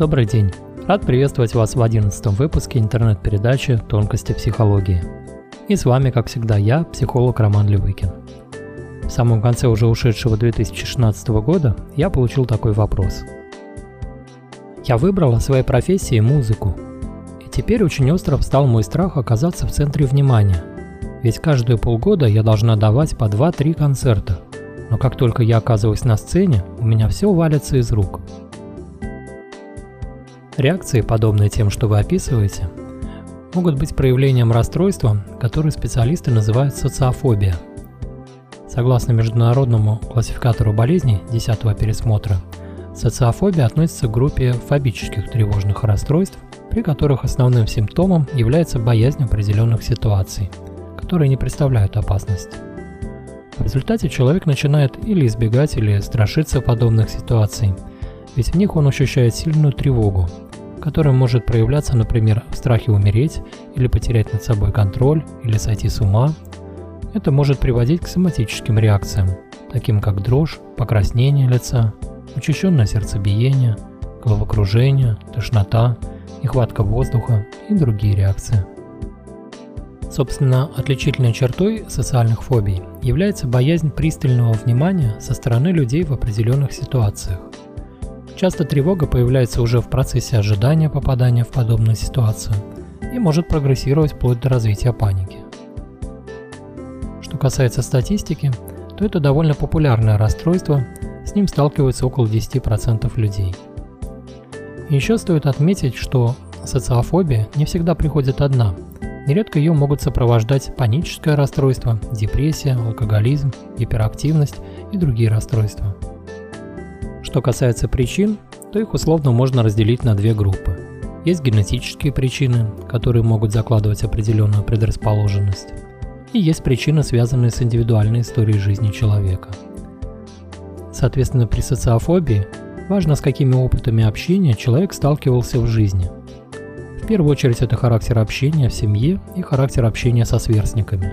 Добрый день. Рад приветствовать вас в 11 выпуске интернет-передачи «Тонкости психологии». И с вами, как всегда, я, психолог Роман Левыкин. В самом конце уже ушедшего 2016 года я получил такой вопрос. Я выбрала своей профессией музыку. И теперь очень остро встал мой страх оказаться в центре внимания. Ведь каждые полгода я должна давать по 2-3 концерта. Но как только я оказываюсь на сцене, у меня все валится из рук – Реакции, подобные тем, что вы описываете, могут быть проявлением расстройства, которое специалисты называют социофобия. Согласно международному классификатору болезней 10 пересмотра, социофобия относится к группе фобических тревожных расстройств, при которых основным симптомом является боязнь определенных ситуаций, которые не представляют опасности. В результате человек начинает или избегать, или страшиться подобных ситуаций, ведь в них он ощущает сильную тревогу, которое может проявляться, например, в страхе умереть или потерять над собой контроль или сойти с ума. Это может приводить к соматическим реакциям, таким как дрожь, покраснение лица, учащенное сердцебиение, головокружение, тошнота, нехватка воздуха и другие реакции. Собственно, отличительной чертой социальных фобий является боязнь пристального внимания со стороны людей в определенных ситуациях. Часто тревога появляется уже в процессе ожидания попадания в подобную ситуацию и может прогрессировать вплоть до развития паники. Что касается статистики, то это довольно популярное расстройство, с ним сталкиваются около 10% людей. еще стоит отметить, что социофобия не всегда приходит одна. Нередко ее могут сопровождать паническое расстройство, депрессия, алкоголизм, гиперактивность и другие расстройства – что касается причин, то их условно можно разделить на две группы. Есть генетические причины, которые могут закладывать определенную предрасположенность, и есть причины, связанные с индивидуальной историей жизни человека. Соответственно, при социофобии важно, с какими опытами общения человек сталкивался в жизни. В первую очередь это характер общения в семье и характер общения со сверстниками.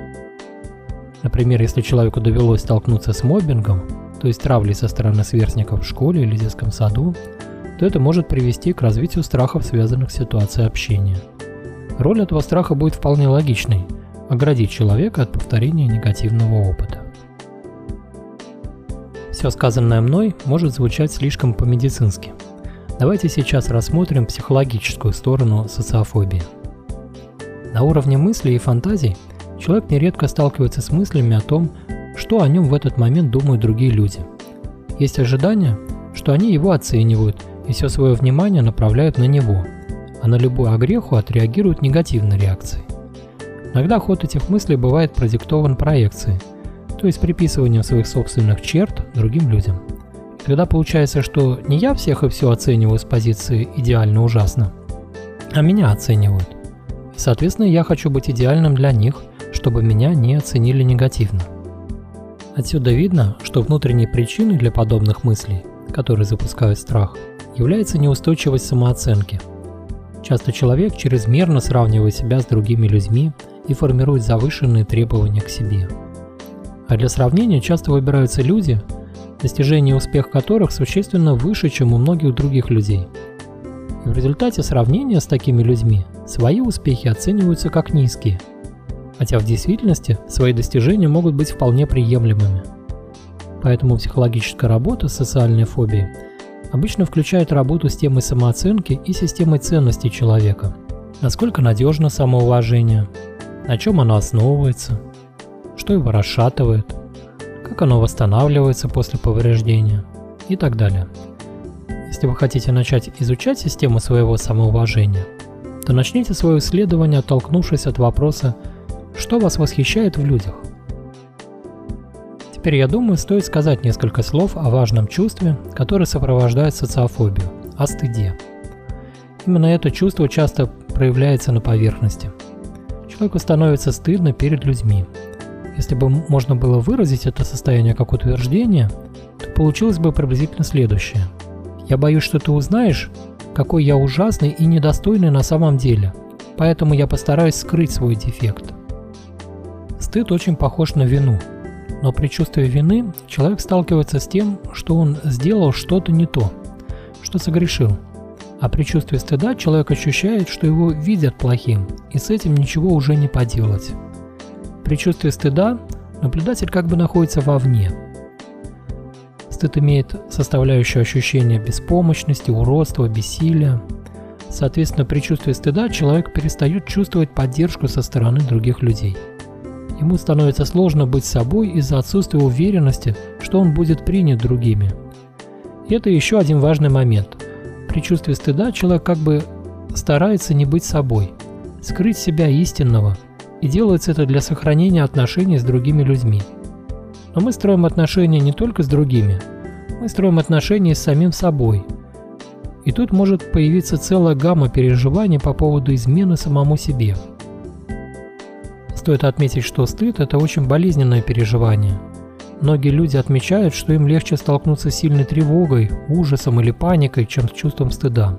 Например, если человеку довелось столкнуться с моббингом, то есть травли со стороны сверстников в школе или детском саду, то это может привести к развитию страхов, связанных с ситуацией общения. Роль этого страха будет вполне логичной – оградить человека от повторения негативного опыта. Все сказанное мной может звучать слишком по-медицински. Давайте сейчас рассмотрим психологическую сторону социофобии. На уровне мыслей и фантазий человек нередко сталкивается с мыслями о том, что о нем в этот момент думают другие люди. Есть ожидание, что они его оценивают и все свое внимание направляют на него, а на любую огреху отреагируют негативной реакцией. Иногда ход этих мыслей бывает продиктован проекцией, то есть приписыванием своих собственных черт другим людям. Тогда получается, что не я всех и все оцениваю с позиции идеально ужасно, а меня оценивают. И, соответственно, я хочу быть идеальным для них, чтобы меня не оценили негативно. Отсюда видно, что внутренней причиной для подобных мыслей, которые запускают страх, является неустойчивость самооценки. Часто человек чрезмерно сравнивает себя с другими людьми и формирует завышенные требования к себе. А для сравнения часто выбираются люди, достижение успеха которых существенно выше, чем у многих других людей. И в результате сравнения с такими людьми свои успехи оцениваются как низкие – хотя в действительности свои достижения могут быть вполне приемлемыми. Поэтому психологическая работа с социальной фобией обычно включает работу с темой самооценки и системой ценностей человека. Насколько надежно самоуважение, на чем оно основывается, что его расшатывает, как оно восстанавливается после повреждения и так далее. Если вы хотите начать изучать систему своего самоуважения, то начните свое исследование, оттолкнувшись от вопроса что вас восхищает в людях? Теперь, я думаю, стоит сказать несколько слов о важном чувстве, которое сопровождает социофобию – о стыде. Именно это чувство часто проявляется на поверхности. Человеку становится стыдно перед людьми. Если бы можно было выразить это состояние как утверждение, то получилось бы приблизительно следующее. Я боюсь, что ты узнаешь, какой я ужасный и недостойный на самом деле, поэтому я постараюсь скрыть свой дефект. Стыд очень похож на вину, но при чувстве вины человек сталкивается с тем, что он сделал что-то не то, что согрешил. А при чувстве стыда человек ощущает, что его видят плохим, и с этим ничего уже не поделать. При чувстве стыда наблюдатель как бы находится вовне. Стыд имеет составляющую ощущения беспомощности, уродства, бессилия. Соответственно, при чувстве стыда человек перестает чувствовать поддержку со стороны других людей. Ему становится сложно быть собой из-за отсутствия уверенности, что он будет принят другими. И это еще один важный момент. При чувстве стыда человек как бы старается не быть собой, скрыть себя истинного, и делается это для сохранения отношений с другими людьми. Но мы строим отношения не только с другими, мы строим отношения с самим собой. И тут может появиться целая гамма переживаний по поводу измены самому себе. Стоит отметить, что стыд – это очень болезненное переживание. Многие люди отмечают, что им легче столкнуться с сильной тревогой, ужасом или паникой, чем с чувством стыда.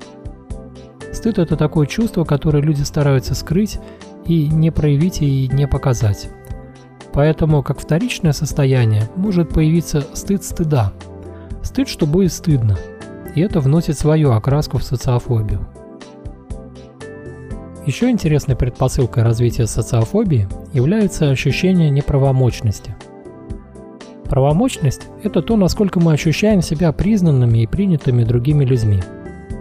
Стыд – это такое чувство, которое люди стараются скрыть и не проявить и не показать. Поэтому, как вторичное состояние, может появиться стыд стыда. Стыд, что будет стыдно. И это вносит свою окраску в социофобию. Еще интересной предпосылкой развития социофобии является ощущение неправомочности. Правомочность – это то, насколько мы ощущаем себя признанными и принятыми другими людьми,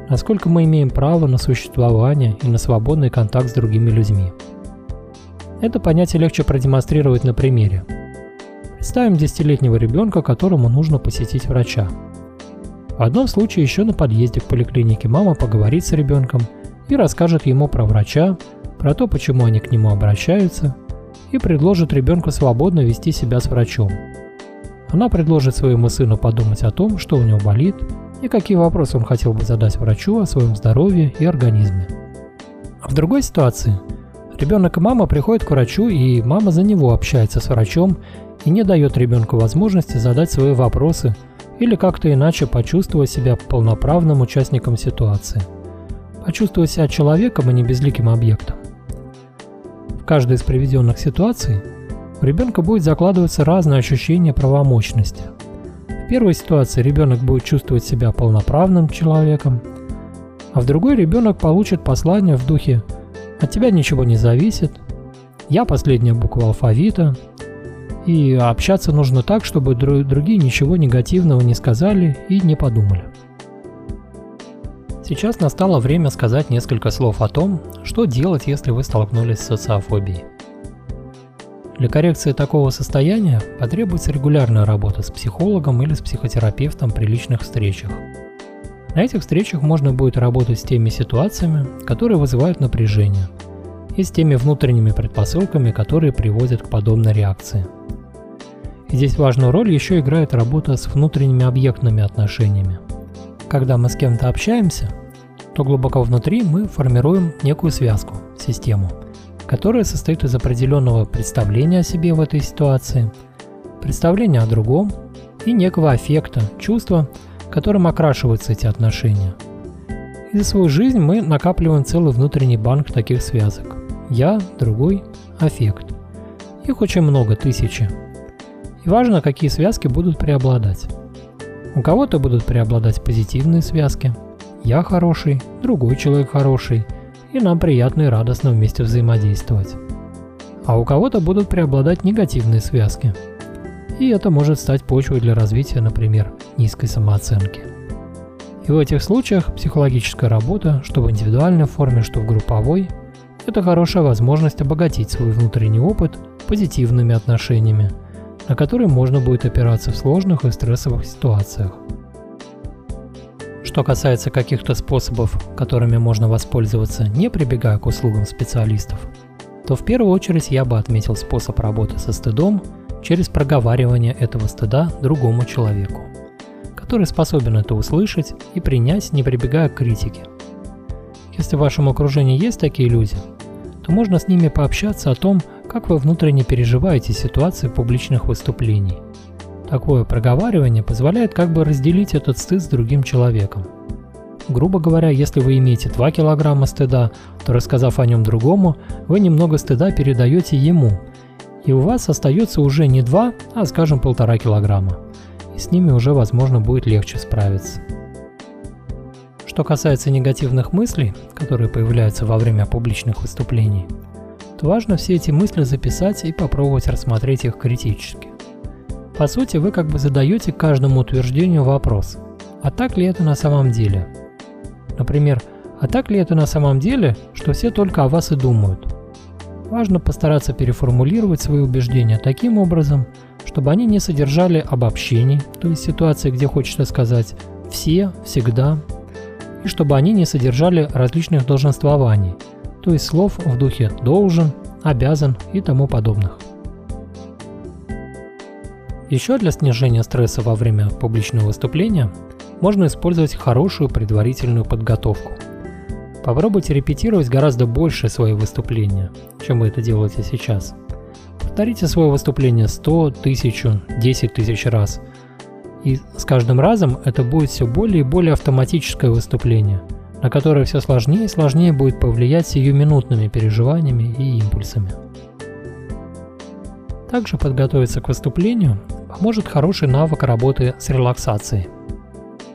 насколько мы имеем право на существование и на свободный контакт с другими людьми. Это понятие легче продемонстрировать на примере. Представим десятилетнего ребенка, которому нужно посетить врача. В одном случае еще на подъезде к поликлинике мама поговорит с ребенком и расскажет ему про врача, про то, почему они к нему обращаются, и предложит ребенку свободно вести себя с врачом. Она предложит своему сыну подумать о том, что у него болит, и какие вопросы он хотел бы задать врачу о своем здоровье и организме. А в другой ситуации – Ребенок и мама приходят к врачу, и мама за него общается с врачом и не дает ребенку возможности задать свои вопросы или как-то иначе почувствовать себя полноправным участником ситуации. Почувствовать себя человеком, а не безликим объектом. В каждой из приведенных ситуаций у ребенка будет закладываться разное ощущение правомощности. В первой ситуации ребенок будет чувствовать себя полноправным человеком, а в другой ребенок получит послание в духе – от тебя ничего не зависит. Я последняя буква алфавита. И общаться нужно так, чтобы другие ничего негативного не сказали и не подумали. Сейчас настало время сказать несколько слов о том, что делать, если вы столкнулись с социофобией. Для коррекции такого состояния потребуется регулярная работа с психологом или с психотерапевтом при личных встречах – на этих встречах можно будет работать с теми ситуациями, которые вызывают напряжение, и с теми внутренними предпосылками, которые приводят к подобной реакции. Здесь важную роль еще играет работа с внутренними объектными отношениями. Когда мы с кем-то общаемся, то глубоко внутри мы формируем некую связку, систему, которая состоит из определенного представления о себе в этой ситуации, представления о другом и некого аффекта, чувства, которым окрашиваются эти отношения. И за свою жизнь мы накапливаем целый внутренний банк таких связок. Я, другой, аффект. Их очень много, тысячи. И важно, какие связки будут преобладать. У кого-то будут преобладать позитивные связки. Я хороший, другой человек хороший, и нам приятно и радостно вместе взаимодействовать. А у кого-то будут преобладать негативные связки – и это может стать почвой для развития, например, низкой самооценки. И в этих случаях психологическая работа, что в индивидуальной форме, что в групповой, это хорошая возможность обогатить свой внутренний опыт позитивными отношениями, на которые можно будет опираться в сложных и стрессовых ситуациях. Что касается каких-то способов, которыми можно воспользоваться, не прибегая к услугам специалистов, то в первую очередь я бы отметил способ работы со стыдом через проговаривание этого стыда другому человеку, который способен это услышать и принять, не прибегая к критике. Если в вашем окружении есть такие люди, то можно с ними пообщаться о том, как вы внутренне переживаете ситуации публичных выступлений. Такое проговаривание позволяет как бы разделить этот стыд с другим человеком. Грубо говоря, если вы имеете 2 килограмма стыда, то рассказав о нем другому, вы немного стыда передаете ему, и у вас остается уже не 2, а скажем полтора килограмма. И с ними уже возможно будет легче справиться. что касается негативных мыслей, которые появляются во время публичных выступлений, то важно все эти мысли записать и попробовать рассмотреть их критически. По сути, вы как бы задаете каждому утверждению вопрос, а так ли это на самом деле? Например, а так ли это на самом деле, что все только о вас и думают? Важно постараться переформулировать свои убеждения таким образом, чтобы они не содержали обобщений, то есть ситуации, где хочется сказать «все», «всегда», и чтобы они не содержали различных долженствований, то есть слов в духе «должен», «обязан» и тому подобных. Еще для снижения стресса во время публичного выступления можно использовать хорошую предварительную подготовку. Попробуйте репетировать гораздо больше свои выступления, чем вы это делаете сейчас. Повторите свое выступление 100, 1000, 10 тысяч раз – и с каждым разом это будет все более и более автоматическое выступление, на которое все сложнее и сложнее будет повлиять сиюминутными переживаниями и импульсами. Также подготовиться к выступлению поможет хороший навык работы с релаксацией.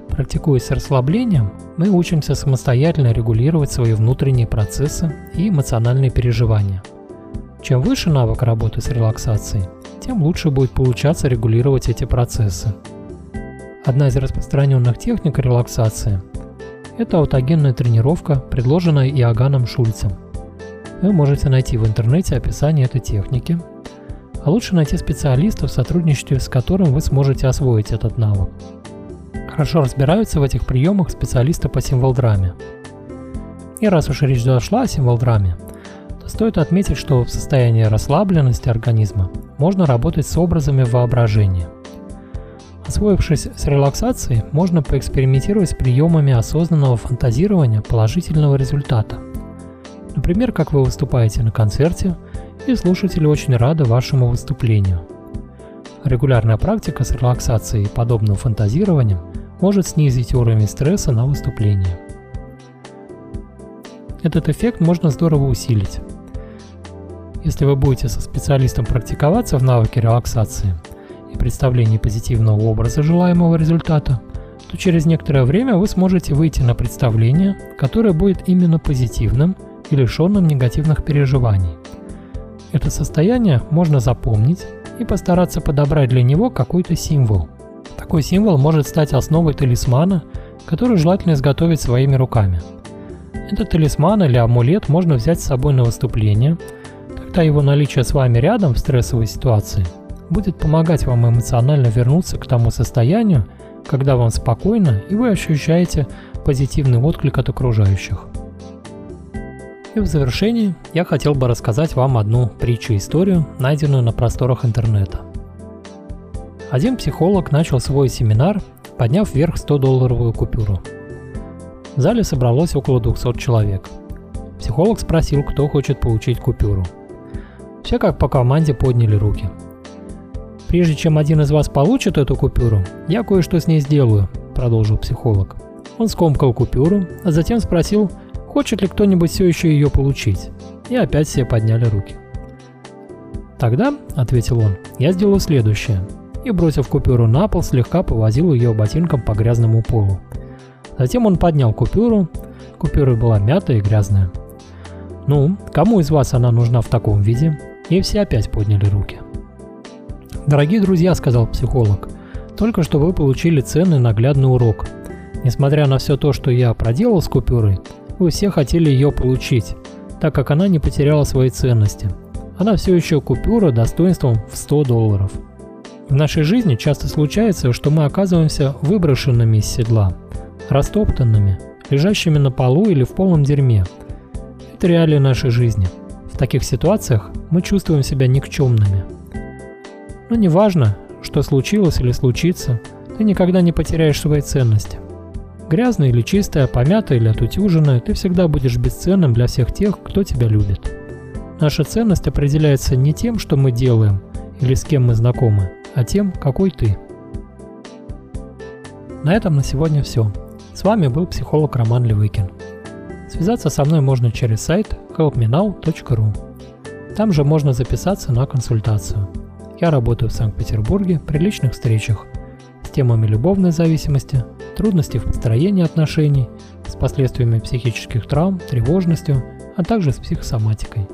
Практикуясь с расслаблением, мы учимся самостоятельно регулировать свои внутренние процессы и эмоциональные переживания. Чем выше навык работы с релаксацией, тем лучше будет получаться регулировать эти процессы – Одна из распространенных техник релаксации – это аутогенная тренировка, предложенная Иоганном Шульцем. Вы можете найти в интернете описание этой техники, а лучше найти специалиста, в сотрудничестве с которым вы сможете освоить этот навык. Хорошо разбираются в этих приемах специалисты по символ-драме. И раз уж речь зашла о символ-драме, то стоит отметить, что в состоянии расслабленности организма можно работать с образами воображения – Освоившись с релаксацией, можно поэкспериментировать с приемами осознанного фантазирования положительного результата. Например, как вы выступаете на концерте, и слушатели очень рады вашему выступлению. Регулярная практика с релаксацией и подобным фантазированием может снизить уровень стресса на выступлении. Этот эффект можно здорово усилить. Если вы будете со специалистом практиковаться в навыке релаксации – и представлении позитивного образа желаемого результата, то через некоторое время вы сможете выйти на представление, которое будет именно позитивным и лишенным негативных переживаний. Это состояние можно запомнить и постараться подобрать для него какой-то символ. Такой символ может стать основой талисмана, который желательно изготовить своими руками. Этот талисман или амулет можно взять с собой на выступление, тогда его наличие с вами рядом в стрессовой ситуации – будет помогать вам эмоционально вернуться к тому состоянию, когда вам спокойно и вы ощущаете позитивный отклик от окружающих. И в завершении я хотел бы рассказать вам одну притчу-историю, найденную на просторах интернета. Один психолог начал свой семинар, подняв вверх 100-долларовую купюру. В зале собралось около 200 человек. Психолог спросил, кто хочет получить купюру. Все как по команде подняли руки – Прежде чем один из вас получит эту купюру, я кое-что с ней сделаю, продолжил психолог. Он скомкал купюру, а затем спросил, хочет ли кто-нибудь все еще ее получить. И опять все подняли руки. Тогда, ответил он, я сделаю следующее. И бросив купюру на пол, слегка повозил ее ботинком по грязному полу. Затем он поднял купюру. Купюра была мятая и грязная. Ну, кому из вас она нужна в таком виде? И все опять подняли руки. Дорогие друзья, сказал психолог, только что вы получили ценный наглядный урок. Несмотря на все то, что я проделал с купюрой, вы все хотели ее получить, так как она не потеряла своей ценности. Она все еще купюра достоинством в 100 долларов. В нашей жизни часто случается, что мы оказываемся выброшенными из седла, растоптанными, лежащими на полу или в полном дерьме. Это реалии нашей жизни. В таких ситуациях мы чувствуем себя никчемными – но неважно, что случилось или случится, ты никогда не потеряешь своей ценности. Грязная или чистая, помятая или отутюженная, ты всегда будешь бесценным для всех тех, кто тебя любит. Наша ценность определяется не тем, что мы делаем или с кем мы знакомы, а тем, какой ты. На этом на сегодня все. С вами был психолог Роман Левыкин. Связаться со мной можно через сайт helpmenow.ru. Там же можно записаться на консультацию. Я работаю в Санкт-Петербурге при личных встречах с темами любовной зависимости, трудностей в построении отношений, последствиями психических травм, тревожностью, а также с психосоматикой.